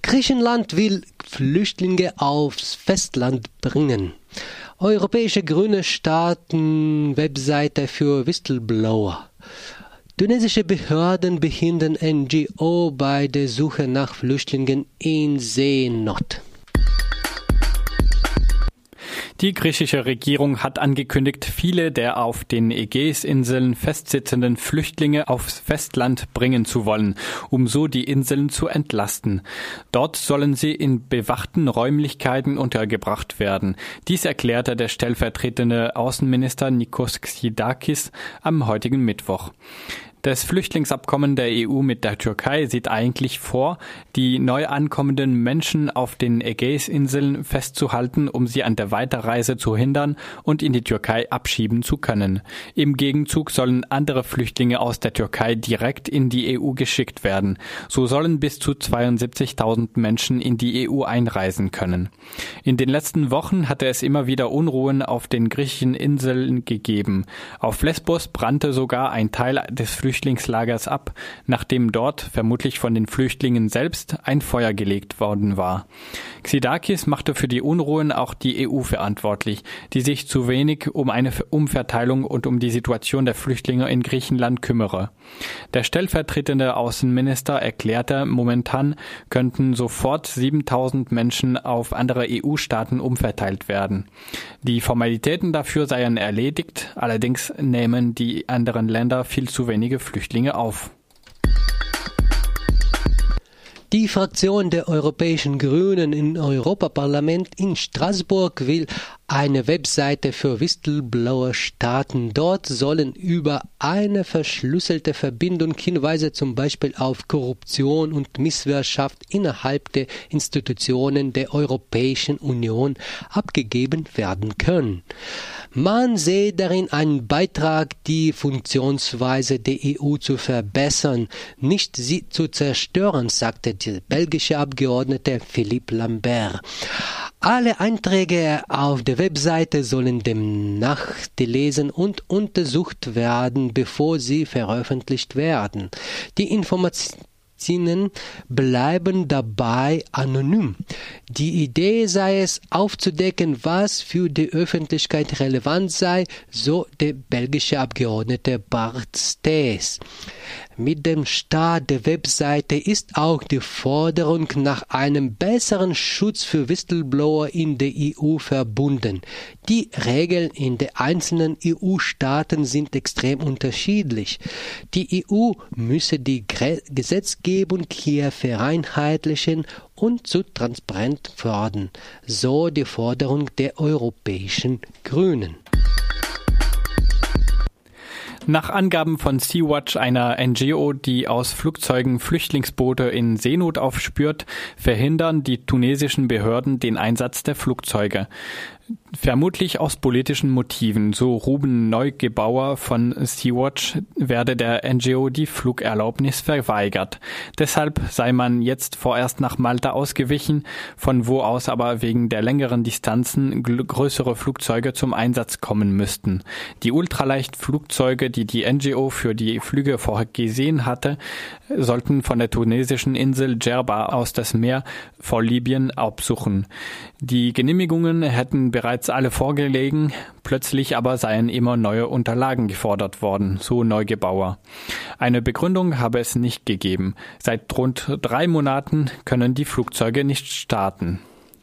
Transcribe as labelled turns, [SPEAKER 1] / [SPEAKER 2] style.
[SPEAKER 1] Griechenland will Flüchtlinge aufs Festland bringen. Europäische Grüne starten Webseite für Whistleblower. Tunesische Behörden behindern NGO bei der Suche nach Flüchtlingen in Seenot.
[SPEAKER 2] Die griechische Regierung hat angekündigt, viele der auf den Ägäisinseln festsitzenden Flüchtlinge aufs Festland bringen zu wollen, um so die Inseln zu entlasten. Dort sollen sie in bewachten Räumlichkeiten untergebracht werden. Dies erklärte der stellvertretende Außenminister Nikos Xidakis am heutigen Mittwoch. Das Flüchtlingsabkommen der EU mit der Türkei sieht eigentlich vor, die neu ankommenden Menschen auf den Ägäisinseln festzuhalten, um sie an der Weiterreise zu hindern und in die Türkei abschieben zu können. Im Gegenzug sollen andere Flüchtlinge aus der Türkei direkt in die EU geschickt werden. So sollen bis zu 72.000 Menschen in die EU einreisen können. In den letzten Wochen hatte es immer wieder Unruhen auf den griechischen Inseln gegeben. Auf Lesbos brannte sogar ein Teil des Flüchtlings Flüchtlingslagers ab, nachdem dort, vermutlich von den Flüchtlingen selbst, ein Feuer gelegt worden war. Xidakis machte für die Unruhen auch die EU verantwortlich, die sich zu wenig um eine Umverteilung und um die Situation der Flüchtlinge in Griechenland kümmere. Der stellvertretende Außenminister erklärte, momentan könnten sofort 7000 Menschen auf andere EU-Staaten umverteilt werden. Die Formalitäten dafür seien erledigt, allerdings nehmen die anderen Länder viel zu wenige Flüchtlinge auf.
[SPEAKER 1] Die Fraktion der Europäischen Grünen im Europaparlament in Straßburg will eine Webseite für Whistleblower starten. Dort sollen über eine verschlüsselte Verbindung Hinweise zum Beispiel auf Korruption und Misswirtschaft innerhalb der Institutionen der Europäischen Union abgegeben werden können. Man sehe darin einen Beitrag, die Funktionsweise der EU zu verbessern, nicht sie zu zerstören, sagte der belgische Abgeordnete Philippe Lambert. Alle Einträge auf der Webseite sollen demnach gelesen und untersucht werden, bevor sie veröffentlicht werden. Die Informationen bleiben dabei anonym. Die Idee sei es, aufzudecken, was für die Öffentlichkeit relevant sei, so der belgische Abgeordnete Bart Staes. Mit dem Start der Webseite ist auch die Forderung nach einem besseren Schutz für Whistleblower in der EU verbunden. Die Regeln in den einzelnen EU-Staaten sind extrem unterschiedlich. Die EU müsse die Gesetzgebung hier vereinheitlichen und zu transparent fördern, so die Forderung der europäischen Grünen.
[SPEAKER 2] Nach Angaben von Sea-Watch, einer NGO, die aus Flugzeugen Flüchtlingsboote in Seenot aufspürt, verhindern die tunesischen Behörden den Einsatz der Flugzeuge. Vermutlich aus politischen Motiven, so Ruben Neugebauer von Sea-Watch, werde der NGO die Flugerlaubnis verweigert. Deshalb sei man jetzt vorerst nach Malta ausgewichen, von wo aus aber wegen der längeren Distanzen größere Flugzeuge zum Einsatz kommen müssten. Die Ultraleichtflugzeuge, die die NGO für die Flüge vorgesehen hatte, sollten von der tunesischen Insel Djerba aus das Meer vor Libyen absuchen. Die Genehmigungen hätten bereits alle vorgelegen, plötzlich aber seien immer neue Unterlagen gefordert worden, so Neugebauer. Eine Begründung habe es nicht gegeben. Seit rund drei Monaten können die Flugzeuge nicht starten.